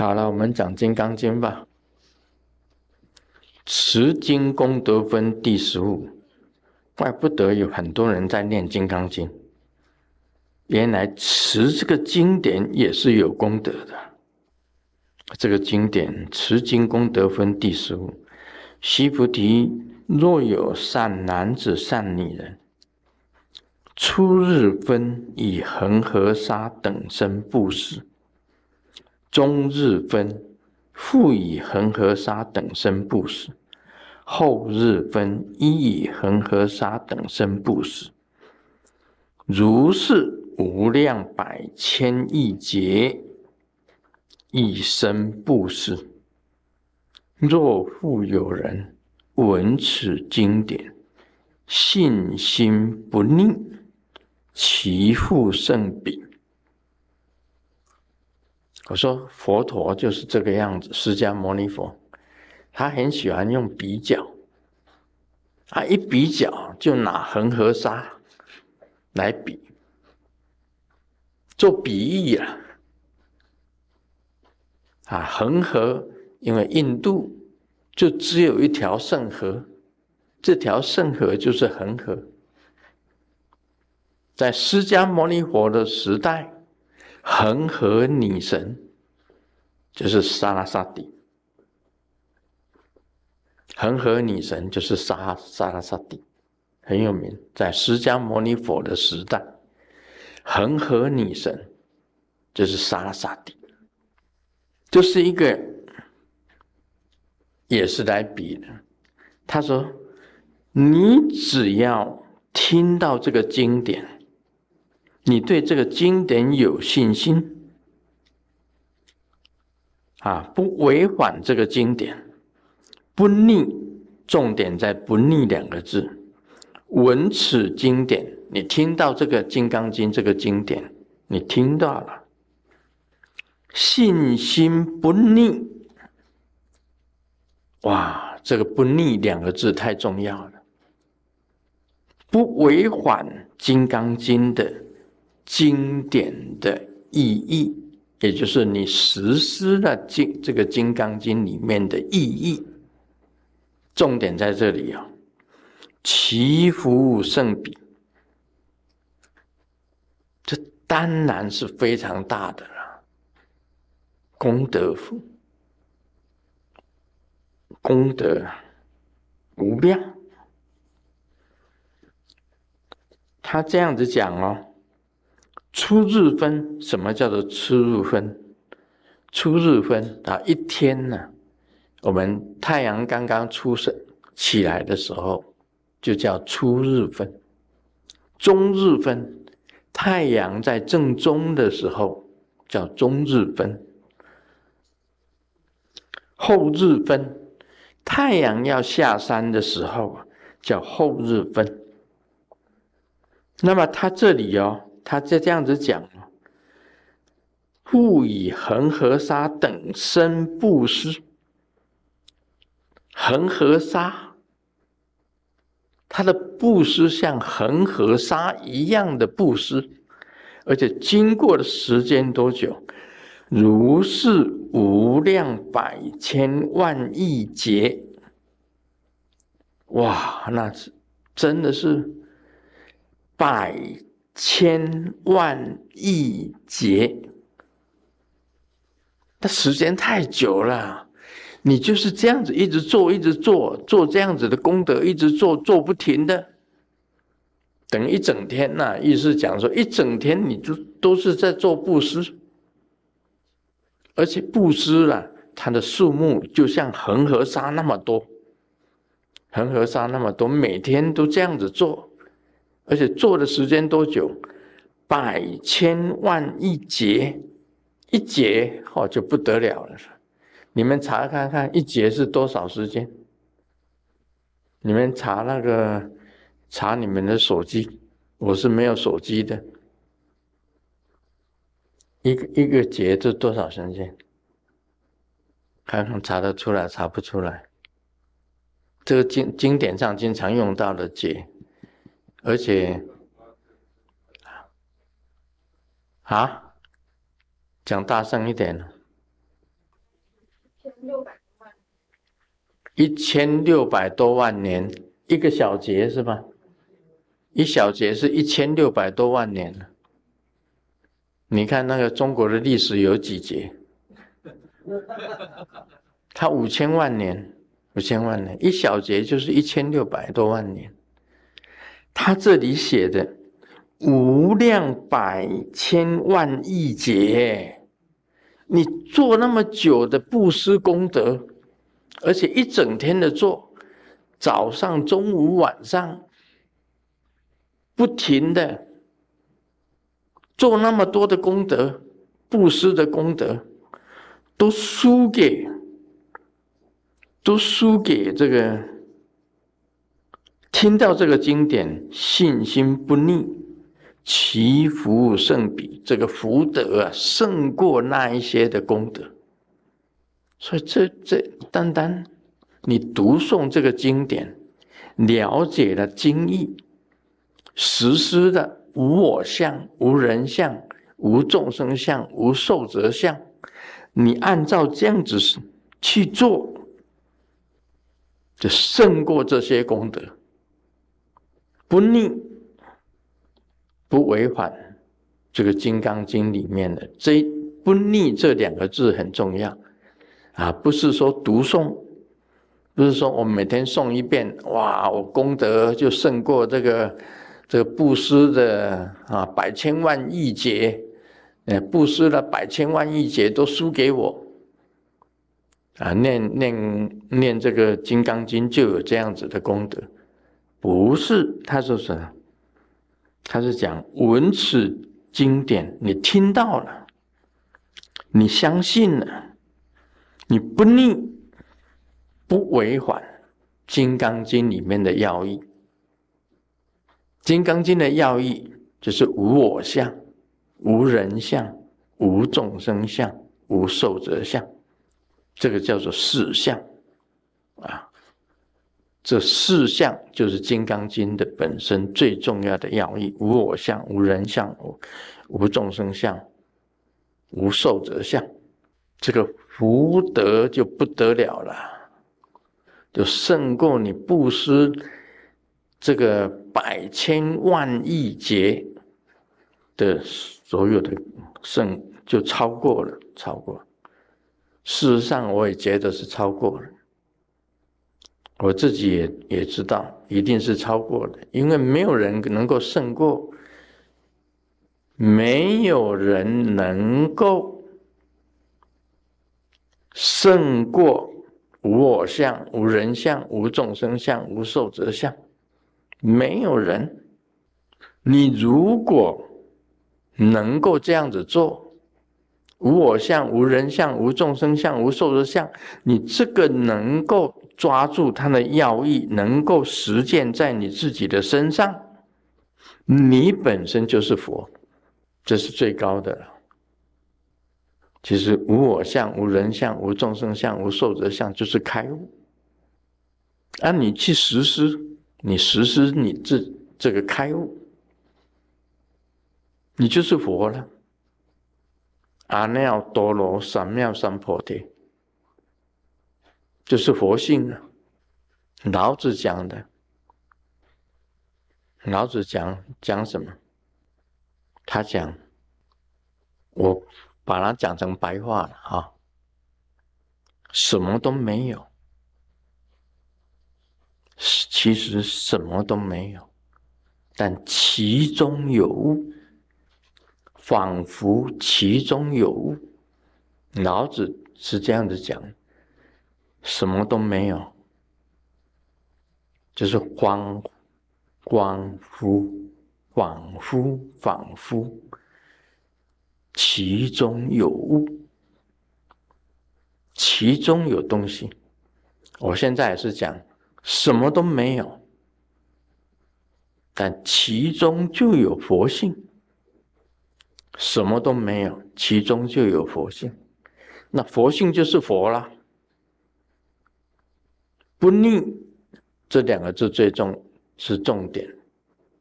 好了，我们讲《金刚经》吧。持经功德分第十五，怪不得有很多人在念《金刚经》，原来持这个经典也是有功德的。这个经典持经功德分第十五，须菩提，若有善男子、善女人，初日分以恒河沙等身布施，中日分复以恒河沙等身布施。后日分一以恒河沙等身布施，如是无量百千亿劫一生布施。若复有人闻此经典，信心不逆，其复甚彼。我说佛陀就是这个样子，释迦牟尼佛。他很喜欢用比较，啊，一比较就拿恒河沙来比，做比喻啊，啊，恒河因为印度就只有一条圣河，这条圣河就是恒河，在释迦牟尼佛的时代，恒河女神就是萨拉萨蒂。恒河女神就是沙沙拉萨蒂，很有名。在释迦牟尼佛的时代，恒河女神就是萨拉萨蒂，就是一个也是来比的。他说：“你只要听到这个经典，你对这个经典有信心，啊，不违反这个经典。”不逆，重点在“不逆”两个字。闻此经典，你听到这个《金刚经》这个经典，你听到了，信心不逆。哇，这个“不逆”两个字太重要了。不违反《金刚经》的经典的意义，也就是你实施了经这个《金刚经》里面的意义。重点在这里啊，祈福圣彼，这当然是非常大的了，功德福，功德无量。他这样子讲哦，初日分，什么叫做初日分？初日分啊，一天呢？我们太阳刚刚出生起来的时候，就叫初日分；中日分，太阳在正中的时候叫中日分；后日分，太阳要下山的时候叫后日分。那么它这里哦，他就这样子讲：不以恒河沙等身布施。恒河沙，他的布施像恒河沙一样的布施，而且经过的时间多久？如是无量百千万亿劫，哇，那是真的是百千万亿劫，那时间太久了。你就是这样子一直做，一直做，做这样子的功德，一直做，做不停的，等一整天呐。意思讲说，一整天你就都是在做布施，而且布施啊，它的数目就像恒河沙那么多，恒河沙那么多，每天都这样子做，而且做的时间多久？百千万一劫，一劫哦就不得了了。你们查看看一节是多少时间？你们查那个查你们的手机，我是没有手机的。一个一个节是多少时间？看看查得出来，查不出来。这个经经典上经常用到的节，而且啊，讲大声一点。一千六百多万年，一个小节是吧？一小节是一千六百多万年你看那个中国的历史有几节？它五千万年，五千万年，一小节就是一千六百多万年。他这里写的无量百千万亿劫，你做那么久的布施功德，而且一整天的做，早上、中午、晚上，不停的做那么多的功德，布施的功德，都输给，都输给这个。听到这个经典，信心不逆，其福胜彼。这个福德啊，胜过那一些的功德。所以，这这单单你读诵这个经典，了解了经义，实施的无我相、无人相、无众生相、无寿者相，你按照这样子去做，就胜过这些功德。不逆，不违反这个《金刚经》里面的这“不逆”这两个字很重要啊！不是说读诵，不是说我每天诵一遍，哇，我功德就胜过这个这个布施的啊百千万亿劫，呃，布施了百千万亿劫都输给我啊！念念念这个《金刚经》就有这样子的功德。不是，他说什么？他是讲文此经典，你听到了，你相信了，你不逆，不违反《金刚经》里面的要义。《金刚经》的要义就是无我相、无人相、无众生相、无寿者相，这个叫做四相啊。这四项就是《金刚经》的本身最重要的要义：无我相、无人相、无众生相、无寿者相。这个福德就不得了了，就胜过你布施这个百千万亿劫的所有的胜，就超过了，超过。事实上，我也觉得是超过了。我自己也也知道，一定是超过的，因为没有人能够胜过，没有人能够胜过无我相、无人相、无众生相、无寿者相，没有人。你如果能够这样子做，无我相、无人相、无众生相、无寿者相，你这个能够。抓住他的要义，能够实践在你自己的身上，你本身就是佛，这是最高的了。其实无我相、无人相、无众生相、无寿者相，就是开悟。啊，你去实施，你实施你这这个开悟，你就是佛了。阿耨多罗三藐三菩提。就是佛性啊！老子讲的，老子讲讲什么？他讲，我把它讲成白话了啊，什么都没有，其实什么都没有，但其中有物，仿佛其中有物。老子是这样子讲。什么都没有，就是恍恍惚、恍惚、恍惚，其中有物，其中有东西。我现在也是讲，什么都没有，但其中就有佛性。什么都没有，其中就有佛性，那佛性就是佛了。不逆这两个字最重是重点，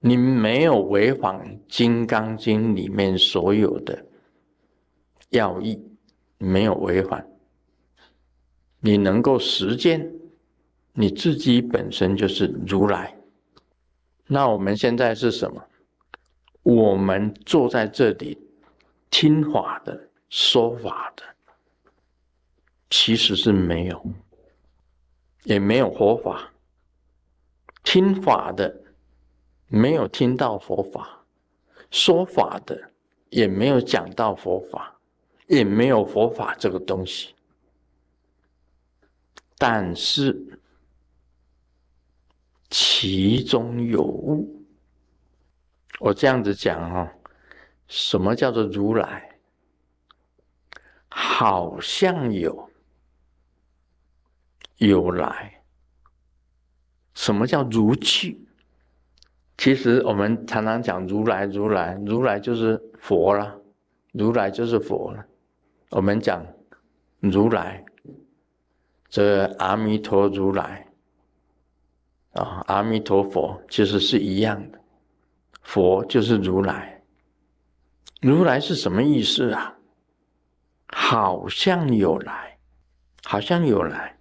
你没有违反《金刚经》里面所有的要义，没有违反，你能够实践，你自己本身就是如来。那我们现在是什么？我们坐在这里听法的、说法的，其实是没有，也没有佛法。听法的没有听到佛法，说法的也没有讲到佛法，也没有佛法这个东西。但是其中有物，我这样子讲哦，什么叫做如来？好像有，有来。什么叫如去？其实我们常常讲如来，如来，如来就是佛了，如来就是佛了。我们讲如来。这阿弥陀如来啊，阿弥陀佛其实是一样的，佛就是如来。如来是什么意思啊？好像有来，好像有来。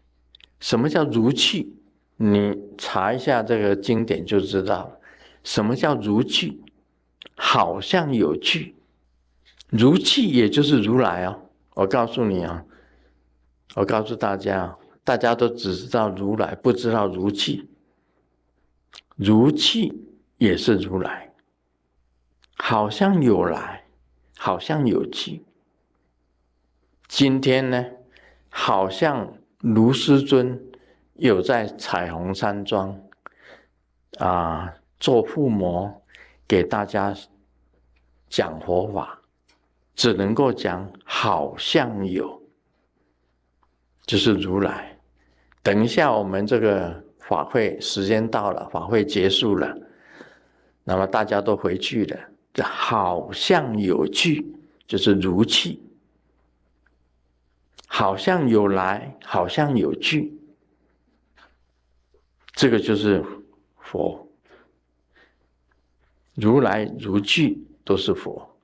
什么叫如去？你查一下这个经典就知道了。什么叫如去？好像有去，如去也就是如来哦。我告诉你啊。我告诉大家，大家都只知道如来，不知道如气。如气也是如来，好像有来，好像有去。今天呢，好像卢师尊有在彩虹山庄啊做附魔，给大家讲佛法，只能够讲好像有。就是如来，等一下我们这个法会时间到了，法会结束了，那么大家都回去了，这好像有去，就是如去，好像有来，好像有去，这个就是佛，如来如去都是佛。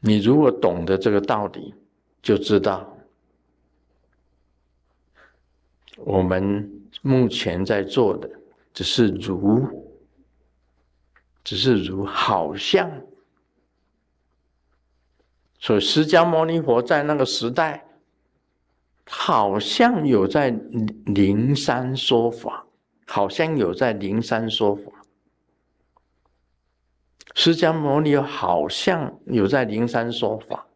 你如果懂得这个道理，就知道。我们目前在做的只是如，只是如，好像。所以释迦牟尼佛在那个时代，好像有在灵山说法，好像有在灵山说法。释迦牟尼好像有在灵山说法，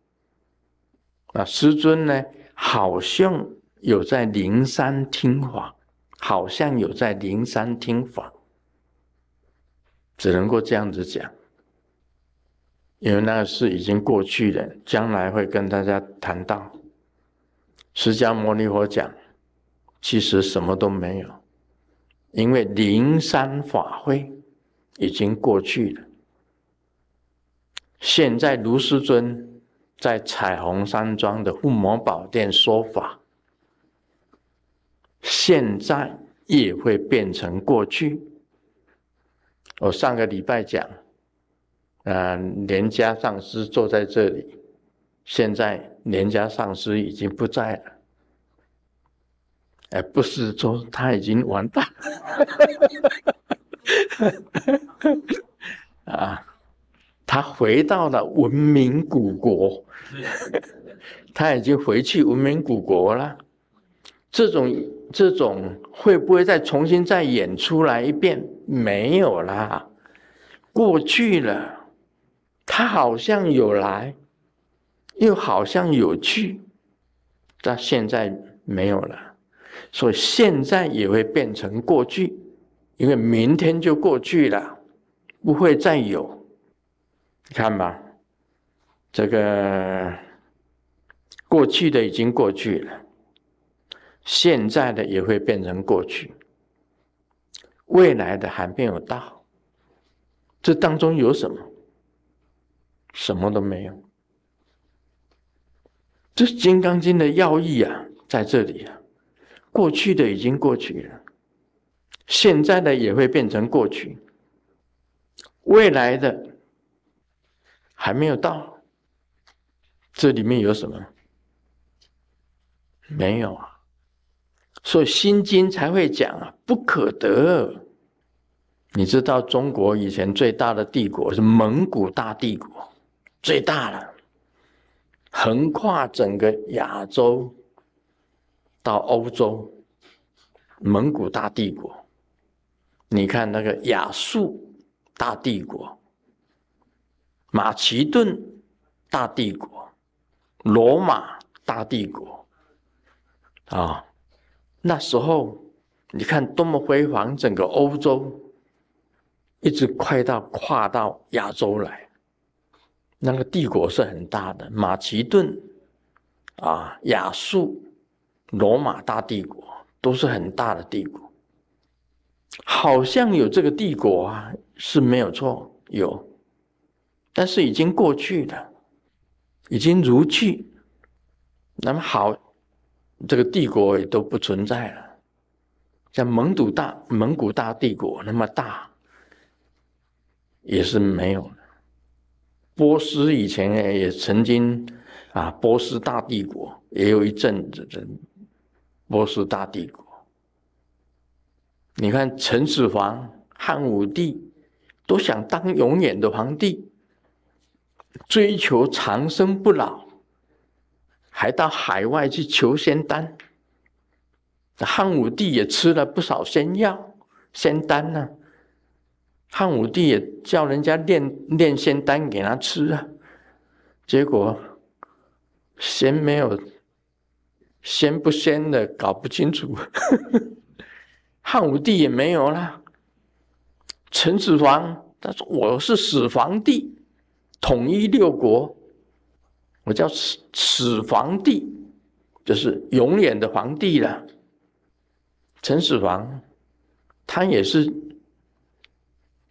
啊，师尊呢，好像。有在灵山听法，好像有在灵山听法，只能够这样子讲，因为那个事已经过去了，将来会跟大家谈到。释迦牟尼佛讲，其实什么都没有，因为灵山法会已经过去了。现在卢师尊在彩虹山庄的护摩宝殿说法。现在也会变成过去。我上个礼拜讲，啊，连家上师坐在这里，现在连家上师已经不在了。哎，不是说他已经完蛋了，啊，他回到了文明古国，他已经回去文明古国了。这种这种会不会再重新再演出来一遍？没有啦，过去了。他好像有来，又好像有去，但现在没有了。所以现在也会变成过去，因为明天就过去了，不会再有。看吧，这个过去的已经过去了。现在的也会变成过去，未来的还没有到。这当中有什么？什么都没有。这是《金刚经》的要义啊，在这里啊。过去的已经过去了，现在的也会变成过去，未来的还没有到。这里面有什么？没有啊。所以《心经》才会讲啊，不可得。你知道中国以前最大的帝国是蒙古大帝国，最大了，横跨整个亚洲到欧洲，蒙古大帝国。你看那个亚述大帝国、马其顿大帝国、罗马大帝国，啊，那时候你看多么辉煌，整个欧洲。一直快到跨到亚洲来，那个帝国是很大的，马其顿啊、亚述、罗马大帝国都是很大的帝国。好像有这个帝国啊，是没有错，有，但是已经过去了，已经如去。那么好，这个帝国也都不存在了，像蒙古大蒙古大帝国那么大。也是没有的。波斯以前也曾经啊，波斯大帝国也有一阵子的波斯大帝国。你看秦始皇、汉武帝都想当永远的皇帝，追求长生不老，还到海外去求仙丹。汉武帝也吃了不少仙药、仙丹呢。汉武帝也叫人家炼炼仙丹给他吃啊，结果仙没有，仙不仙的搞不清楚。汉武帝也没有了。陈始皇他说：“我是始皇帝，统一六国，我叫始始皇帝，就是永远的皇帝了。”陈始皇他也是。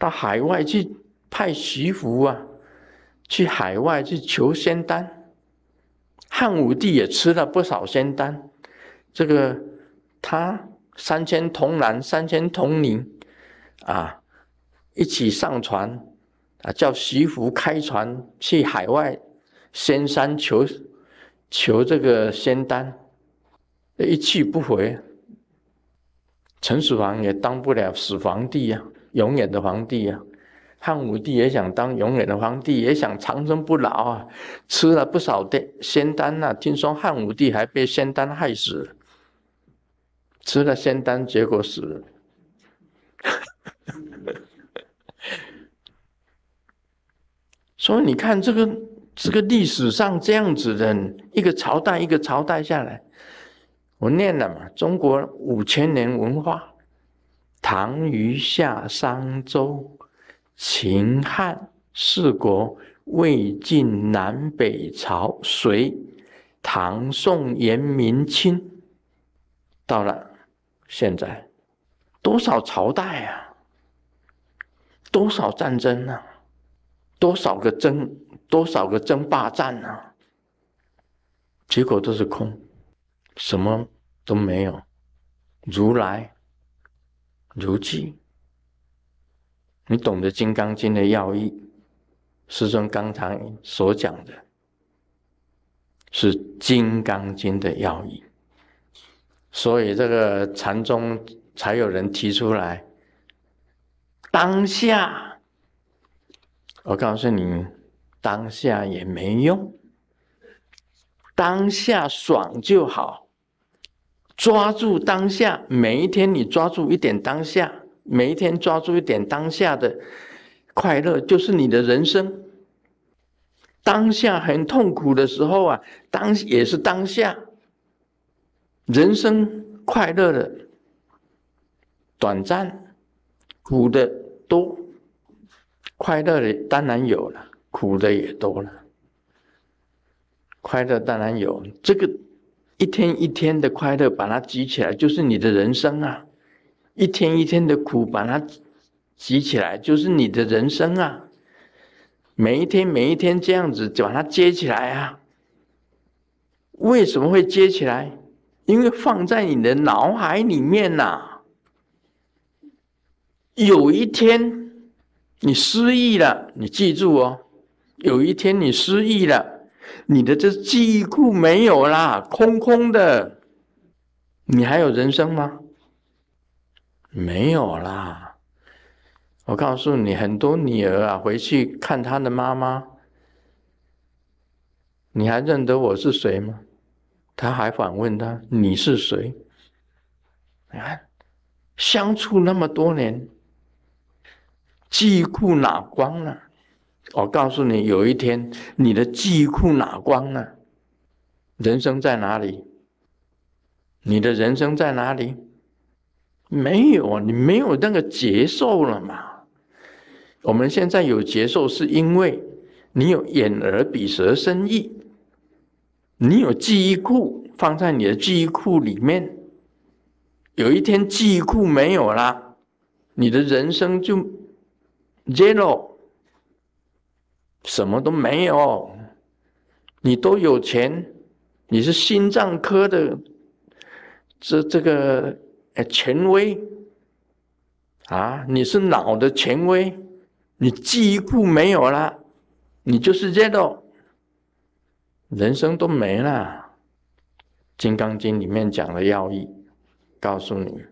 到海外去派徐福啊，去海外去求仙丹。汉武帝也吃了不少仙丹，这个他三千童男三千童女啊，一起上船啊，叫徐福开船去海外仙山求求这个仙丹，一去不回。陈始皇也当不了始皇帝呀。永远的皇帝啊，汉武帝也想当永远的皇帝，也想长生不老啊，吃了不少的仙丹呐。听说汉武帝还被仙丹害死，吃了仙丹结果死了。所以你看这个这个历史上这样子的一个朝代一个朝代下来，我念了嘛，中国五千年文化。唐虞夏商周秦汉四国魏晋南北朝隋唐宋元明清，到了现在，多少朝代啊？多少战争啊？多少个争？多少个争霸战啊？结果都是空，什么都没有。如来。如记，你懂得《金刚经》的要义，师尊刚才所讲的，是《金刚经》的要义，所以这个禅宗才有人提出来，当下，我告诉你，当下也没用，当下爽就好。抓住当下，每一天你抓住一点当下，每一天抓住一点当下的快乐，就是你的人生。当下很痛苦的时候啊，当也是当下。人生快乐的短暂，苦的多，快乐的当然有了，苦的也多了。快乐当然有这个。一天一天的快乐，把它积起来，就是你的人生啊；一天一天的苦，把它积起来，就是你的人生啊。每一天每一天这样子把它接起来啊。为什么会接起来？因为放在你的脑海里面呐。有一天你失忆了，你记住哦，有一天你失忆了。你的这记忆库没有啦，空空的，你还有人生吗？没有啦。我告诉你，很多女儿啊，回去看她的妈妈，你还认得我是谁吗？他还反问他：“你是谁？”你看，相处那么多年，记忆库哪光了？我告诉你，有一天你的记忆库哪光了？人生在哪里？你的人生在哪里？没有啊，你没有那个节奏了嘛？我们现在有节奏，是因为你有眼耳鼻舌身意，你有记忆库放在你的记忆库里面。有一天记忆库没有了，你的人生就 zero，什么都没有。你都有钱，你是心脏科的。这这个呃权威啊，你是脑的权威，你记忆库没有了，你就是这种，人生都没了。《金刚经》里面讲的要义，告诉你。